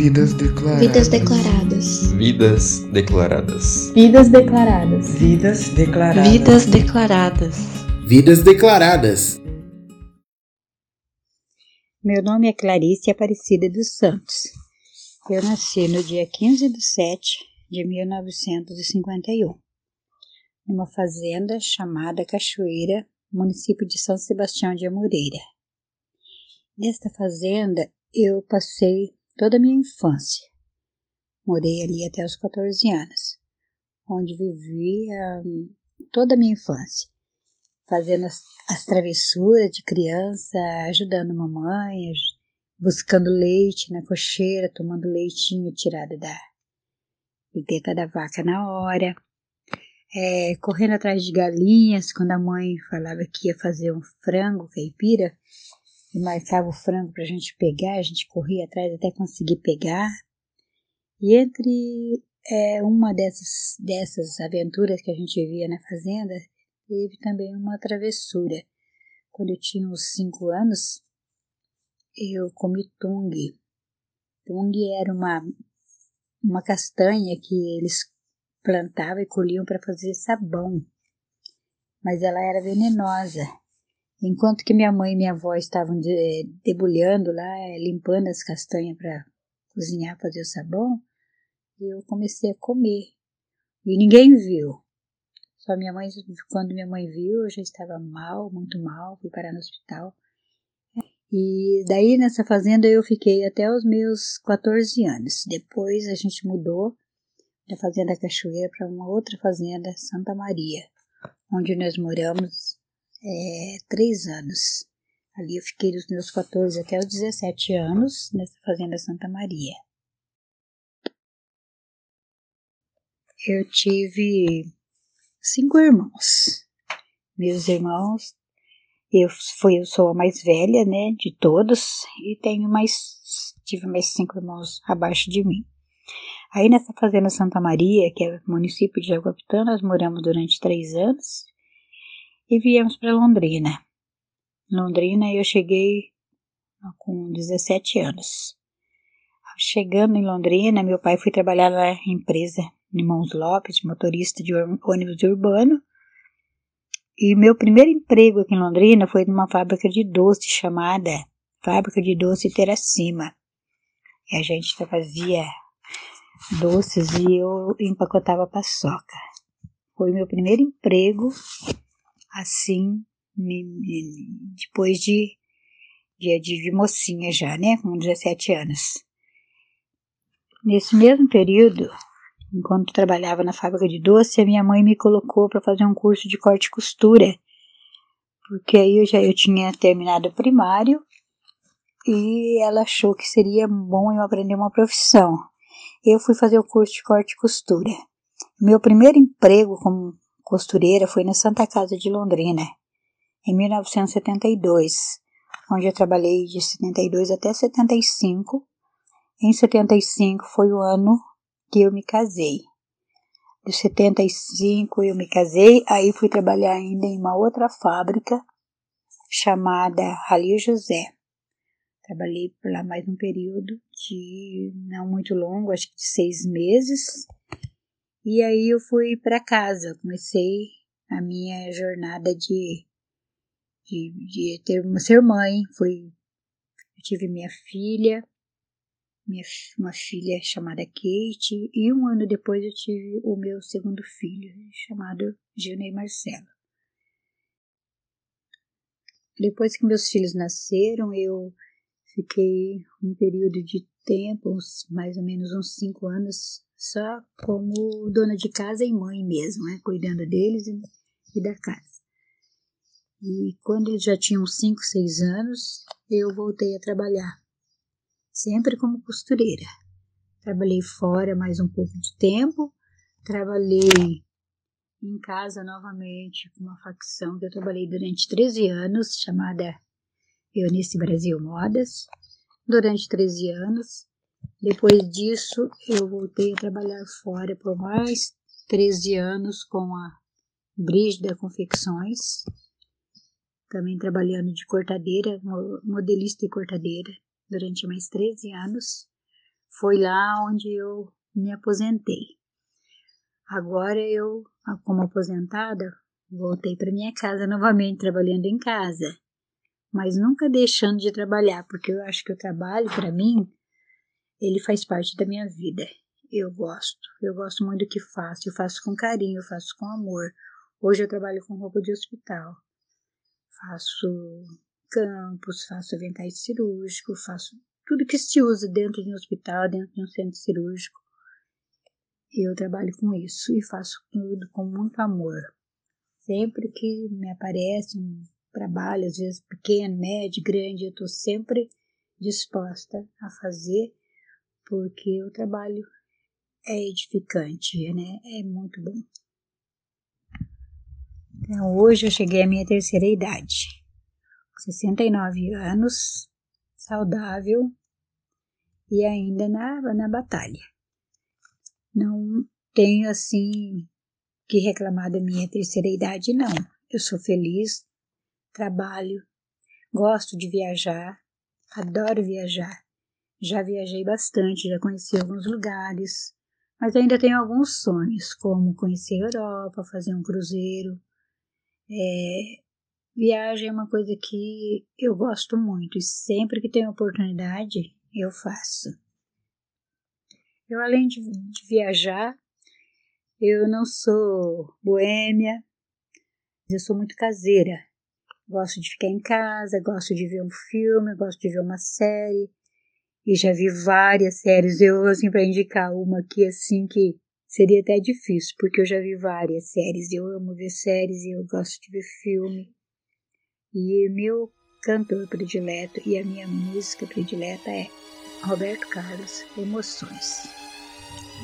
Vidas declaradas. Vidas declaradas. Vidas declaradas. Vidas declaradas. Vidas declaradas. Vidas declaradas. Vidas declaradas. Meu nome é Clarice Aparecida dos Santos. Eu nasci no dia 15 de 7 de 1951, numa fazenda chamada Cachoeira, município de São Sebastião de Amoreira. Nesta fazenda eu passei toda a minha infância. Morei ali até os 14 anos, onde vivi um, toda a minha infância, fazendo as, as travessuras de criança, ajudando mamãe, buscando leite na cocheira, tomando leitinho tirado da teta da vaca na hora, é, correndo atrás de galinhas quando a mãe falava que ia fazer um frango caipira e marcava o frango para a gente pegar, a gente corria atrás até conseguir pegar. E entre é, uma dessas, dessas aventuras que a gente via na fazenda, teve também uma travessura. Quando eu tinha uns 5 anos, eu comi tung. Tung era uma, uma castanha que eles plantavam e colhiam para fazer sabão, mas ela era venenosa. Enquanto que minha mãe e minha avó estavam de, debulhando lá, limpando as castanhas para cozinhar, fazer o sabão, eu comecei a comer. E ninguém viu. Só minha mãe, quando minha mãe viu, eu já estava mal, muito mal, fui parar no hospital. E daí nessa fazenda eu fiquei até os meus 14 anos. Depois a gente mudou da Fazenda Cachoeira para uma outra fazenda, Santa Maria, onde nós moramos é, três anos. Ali eu fiquei dos meus 14 até os 17 anos nessa Fazenda Santa Maria. Eu tive cinco irmãos. Meus irmãos, eu, fui, eu sou a mais velha, né, de todos, e tenho mais, tive mais cinco irmãos abaixo de mim. Aí nessa fazenda Santa Maria, que é município de Jaguapitã, nós moramos durante três anos e viemos para Londrina. Londrina eu cheguei com 17 anos. Chegando em Londrina, meu pai foi trabalhar na empresa Irmãos Lopes, motorista de ônibus urbano. E meu primeiro emprego aqui em Londrina foi numa fábrica de doce chamada Fábrica de Doce Teracima. E a gente fazia doces e eu empacotava paçoca. Foi meu primeiro emprego assim, depois de, de, de mocinha já, né, com 17 anos. Nesse mesmo período, enquanto trabalhava na fábrica de doce, a minha mãe me colocou para fazer um curso de corte e costura, porque aí eu já eu tinha terminado o primário e ela achou que seria bom eu aprender uma profissão. Eu fui fazer o curso de corte e costura. Meu primeiro emprego como costureira foi na Santa Casa de Londrina, em 1972, onde eu trabalhei de 72 até 75. Em 75 foi o ano que eu me casei. De 75 eu me casei, aí fui trabalhar ainda em uma outra fábrica chamada Ralio José. Trabalhei por lá mais um período de não muito longo, acho que de seis meses. E aí eu fui para casa, comecei a minha jornada de, de, de ter ser mãe. Fui, eu tive minha filha, minha, uma filha chamada Kate, e um ano depois eu tive o meu segundo filho, chamado Gilney Marcelo. Depois que meus filhos nasceram, eu fiquei um período de tempo, mais ou menos uns cinco anos, só como dona de casa e mãe mesmo, né? cuidando deles e, e da casa. E quando eles já tinham 5, 6 anos, eu voltei a trabalhar, sempre como costureira. Trabalhei fora mais um pouco de tempo, trabalhei em casa novamente com uma facção que eu trabalhei durante 13 anos, chamada Eunice Brasil Modas, durante 13 anos. Depois disso, eu voltei a trabalhar fora por mais 13 anos com a Brígida Confecções, também trabalhando de cortadeira, modelista e cortadeira, durante mais 13 anos. Foi lá onde eu me aposentei. Agora eu, como aposentada, voltei para minha casa novamente, trabalhando em casa, mas nunca deixando de trabalhar, porque eu acho que o trabalho, para mim, ele faz parte da minha vida. Eu gosto, eu gosto muito do que faço, eu faço com carinho, eu faço com amor. Hoje eu trabalho com roupa de hospital, faço campos, faço aventais cirúrgicos, faço tudo que se usa dentro de um hospital, dentro de um centro cirúrgico. Eu trabalho com isso e faço tudo com muito amor. Sempre que me aparece um trabalho, às vezes pequeno, médio, grande, eu estou sempre disposta a fazer, porque o trabalho é edificante, né? É muito bom. Então, hoje eu cheguei à minha terceira idade, 69 anos, saudável e ainda na, na batalha. Não tenho assim que reclamar da minha terceira idade, não. Eu sou feliz, trabalho, gosto de viajar, adoro viajar. Já viajei bastante, já conheci alguns lugares, mas ainda tenho alguns sonhos, como conhecer a Europa, fazer um cruzeiro. É, viagem é uma coisa que eu gosto muito e sempre que tenho oportunidade eu faço. Eu, além de, de viajar, eu não sou boêmia, eu sou muito caseira. Gosto de ficar em casa, gosto de ver um filme, gosto de ver uma série. E já vi várias séries. Eu, assim, para indicar uma aqui, assim, que seria até difícil, porque eu já vi várias séries. Eu amo ver séries e eu gosto de ver filme. E meu cantor predileto e a minha música predileta é Roberto Carlos, Emoções.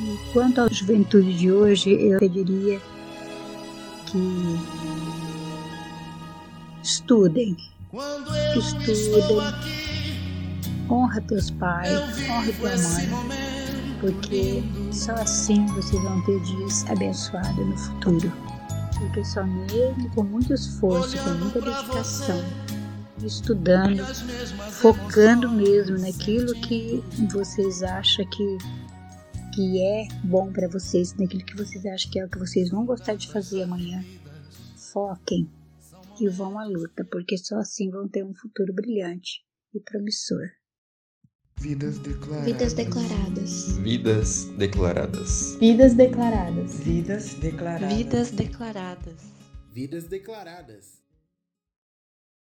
E quanto à juventude de hoje, eu pediria que estudem, estudem, honra teus pais, honra tua mãe, porque só assim vocês vão ter dias abençoados no futuro. Porque só mesmo com muito esforço, com muita dedicação, estudando, focando mesmo naquilo que vocês acham que que é bom para vocês, naquilo que vocês acham que é o que vocês vão gostar de fazer amanhã. Foquem e vão à luta, porque só assim vão ter um futuro brilhante e promissor. Vidas declaradas. Vidas declaradas. Vidas declaradas. Vidas declaradas. Vidas declaradas. Vidas declaradas. Vidas declaradas.